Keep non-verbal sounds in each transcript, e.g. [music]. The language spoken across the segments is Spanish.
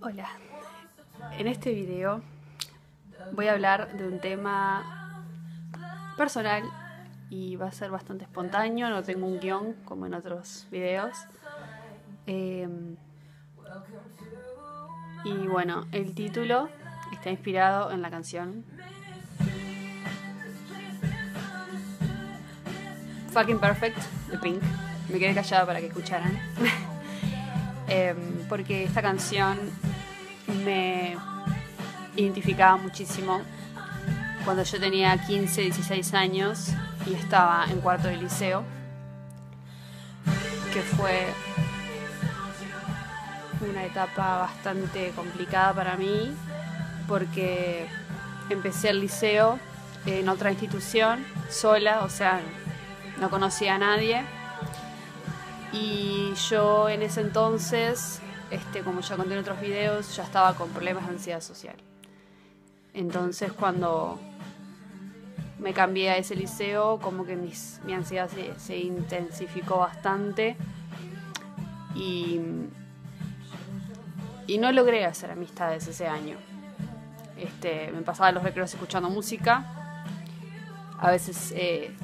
Hola, en este video voy a hablar de un tema personal y va a ser bastante espontáneo, no tengo un guion como en otros videos. Em, y bueno, el título está inspirado en la canción Fucking Perfect de Pink. Me quedé callada para que escucharan. [laughs] Em, porque esta canción me identificaba muchísimo cuando yo tenía 15, 16 años y estaba en cuarto de liceo, que fue una etapa bastante complicada para mí porque empecé el liceo en otra institución, sola, o sea, no conocía a nadie. Y yo en ese entonces, este, como ya conté en otros videos, ya estaba con problemas de ansiedad social. Entonces cuando me cambié a ese liceo, como que mi ansiedad se, se intensificó bastante y, y no logré hacer amistades ese año. Este, me pasaba los recreos escuchando música. A veces eh,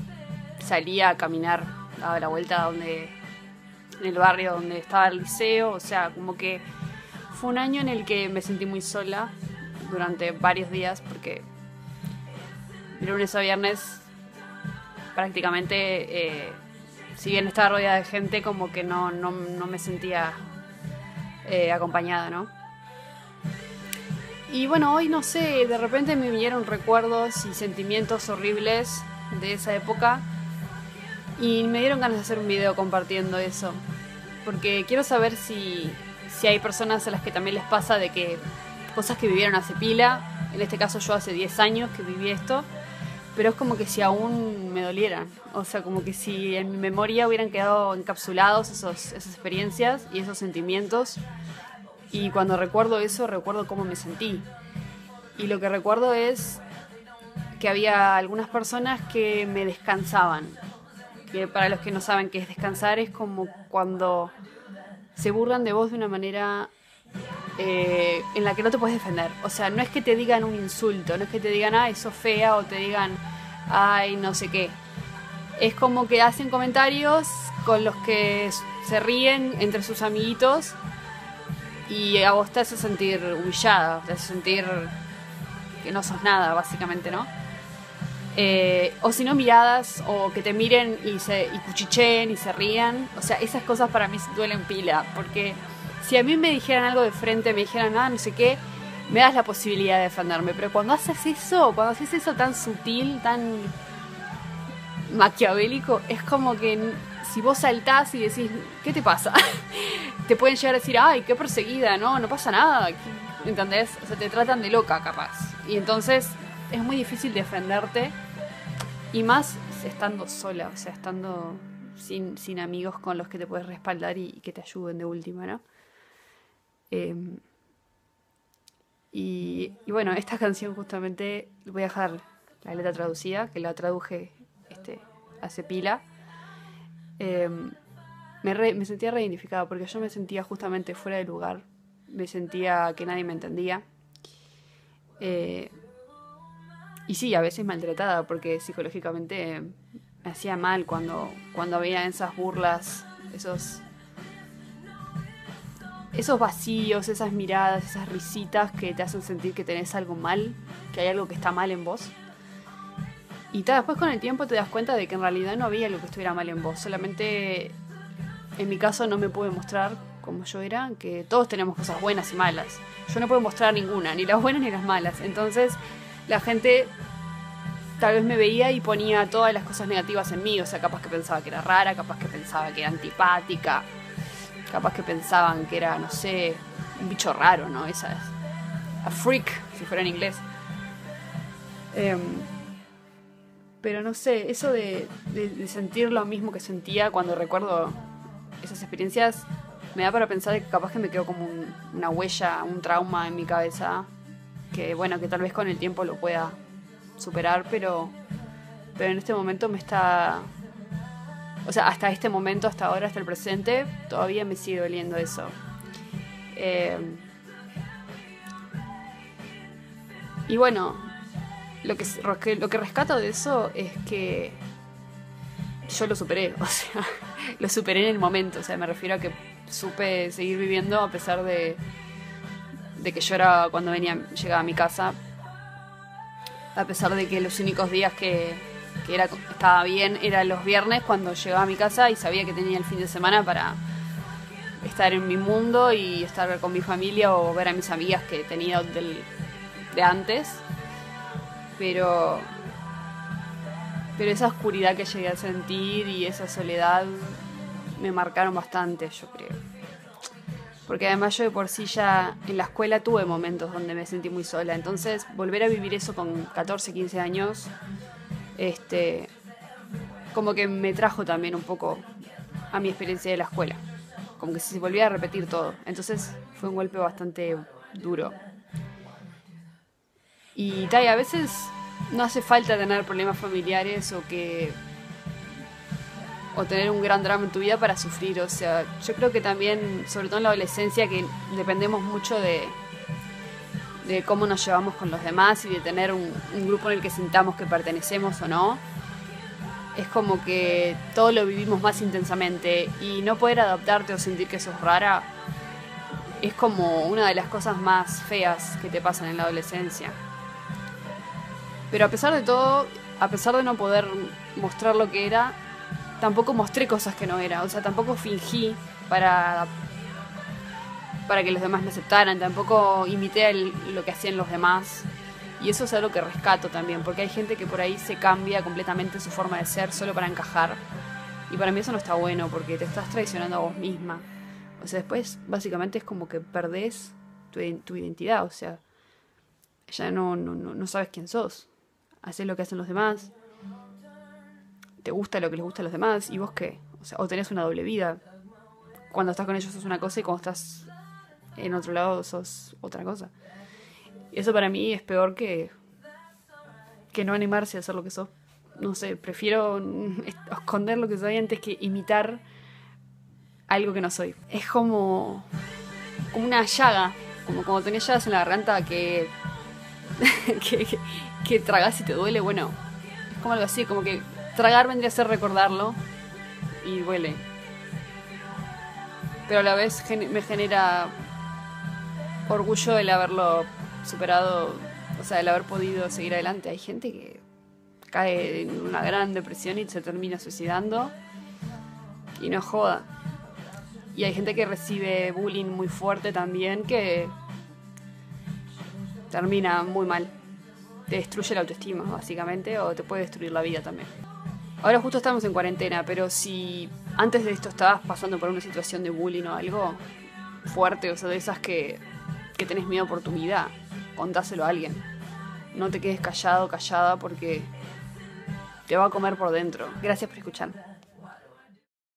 salía a caminar, daba la vuelta donde, en el barrio donde estaba el liceo. O sea, como que fue un año en el que me sentí muy sola durante varios días porque de lunes a viernes prácticamente, eh, si bien estaba rodeada de gente, como que no, no, no me sentía eh, acompañada, ¿no? Y bueno, hoy no sé, de repente me vinieron recuerdos y sentimientos horribles de esa época y me dieron ganas de hacer un video compartiendo eso. Porque quiero saber si, si hay personas a las que también les pasa de que cosas que vivieron hace pila, en este caso yo hace 10 años que viví esto, pero es como que si aún me dolieran, o sea, como que si en mi memoria hubieran quedado encapsulados esos, esas experiencias y esos sentimientos, y cuando recuerdo eso, recuerdo cómo me sentí. Y lo que recuerdo es que había algunas personas que me descansaban, que para los que no saben qué es descansar es como cuando se burlan de vos de una manera eh, en la que no te puedes defender. O sea, no es que te digan un insulto, no es que te digan, ay, sos fea, o te digan, ay, no sé qué. Es como que hacen comentarios con los que se ríen entre sus amiguitos y a vos te hace sentir humillada, te hace sentir que no sos nada, básicamente, ¿no? Eh, o si no, miradas, o que te miren y, se, y cuchicheen y se rían. O sea, esas cosas para mí duelen pila, porque si a mí me dijeran algo de frente, me dijeran, ah, no sé qué, me das la posibilidad de defenderme. Pero cuando haces eso, cuando haces eso tan sutil, tan maquiavélico, es como que si vos saltás y decís, ¿qué te pasa? [laughs] te pueden llegar a decir, ay, qué perseguida, no, no pasa nada. ¿Entendés? O sea, te tratan de loca, capaz. Y entonces es muy difícil defenderte. Y más estando sola, o sea, estando sin, sin amigos con los que te puedes respaldar y, que te ayuden de última, ¿no? Em, y, bueno, esta canción justamente voy a dejar la letra traducida, que la traduje este, hace pila. Eh, me, me sentía reidentificada porque yo me sentía justamente fuera de lugar, me sentía que nadie me entendía. Eh, y sí, a veces maltratada porque psicológicamente me hacía mal cuando, cuando había esas burlas, esos, esos vacíos, esas miradas, esas risitas que te hacen sentir que tenés algo mal, que hay algo que está mal en vos. Y después con el tiempo te das cuenta de que en realidad no había algo que estuviera mal en vos, solamente en mi caso no me pude mostrar como yo era, que todos tenemos cosas buenas y malas. Yo no puedo mostrar ninguna, ni las buenas ni las malas. Entonces la gente tal vez me veía y ponía todas las cosas negativas en mí, o sea, capaz que pensaba que era rara, capaz que pensaba que era antipática, capaz que pensaban que era, no sé, un bicho raro, ¿no? Esa es. A freak, si fuera en inglés. Eh, pero no sé, eso de, sentir lo mismo que sentía cuando recuerdo esas experiencias me da para pensar que capaz que me quedó como un, una huella, un trauma en mi cabeza, que bueno, que tal vez con el tiempo lo pueda superar, pero, pero en este momento me está... O sea, hasta este momento, hasta ahora, hasta el presente, todavía me sigue doliendo eso. Eh, y bueno, lo que, lo que rescato de eso es que yo lo superé, [laughs] o sea, lo superé en el momento, o sea, me refiero a que supe seguir viviendo a pesar de, de que era cuando venía, llegaba a mi casa, a pesar de que los únicos días que, que era, estaba bien eran los viernes cuando llegaba a mi casa y sabía que tenía el fin de semana para estar en mi mundo y estar con mi familia o ver a mis amigas que tenía del, de antes. Pero pero esa oscuridad que llegué a sentir y esa soledad me marcaron bastante, yo creo. Porque además yo de por sí ya en la escuela tuve momentos donde me sentí muy sola. Entonces volver a vivir eso con 14, 15 años, este, como que me trajo también un poco a mi experiencia de la escuela. Como que se volvía a repetir todo. Entonces fue un golpe bastante duro. Y tal, a veces no hace falta tener problemas familiares o que o tener un gran drama en tu vida para sufrir. O sea, yo creo que también, sobre todo en la adolescencia, que dependemos mucho de, de cómo nos llevamos con los demás y de tener un, un, grupo en el que sintamos que pertenecemos o no. Es como que todo lo vivimos más intensamente y no poder adaptarte o sentir que sos rara es como una de las cosas más feas que te pasan en la adolescencia. Pero a pesar de todo, a pesar de no poder mostrar lo que era, tampoco mostré cosas que no era. O sea, tampoco fingí para, para que los demás me aceptaran. Tampoco imité lo que hacían los demás. Y eso es algo que rescato también, porque hay gente que por ahí se cambia completamente su forma de ser solo para encajar. Y para mí eso no está bueno, porque te estás traicionando a vos misma. O sea, después básicamente es como que perdés tu, tu identidad, o sea, ya no, no, no sabes quién sos haces lo que hacen los demás, te gusta lo que les gusta a los demás, y vos qué, o, sea, o tenés una doble vida. Cuando estás con ellos sos una cosa y cuando estás en otro lado sos otra cosa. Y eso para mí es peor que, que no animarse a hacer lo que sos. No sé, prefiero esconder lo que soy antes que imitar algo que no soy. Es como, como una llaga, como cuando tenés llagas en la garganta que [laughs] que, que, tragas y te duele, bueno, es como algo así, como que tragar vendría a ser recordarlo y duele. Pero a la vez me genera orgullo el haberlo superado, o sea, el haber podido seguir adelante. Hay gente que cae en una gran depresión y se termina suicidando y no joda. Y hay gente que recibe bullying muy fuerte también que termina muy mal. Te destruye la autoestima, básicamente, o te puede destruir la vida también. Ahora justo estamos en cuarentena, pero si antes de esto estabas pasando por una situación de bullying o algo fuerte, o sea, de esas que, que tenés miedo por tu vida, contáselo a alguien. No te quedes callado, callada, porque te va a comer por dentro. Gracias por escuchar.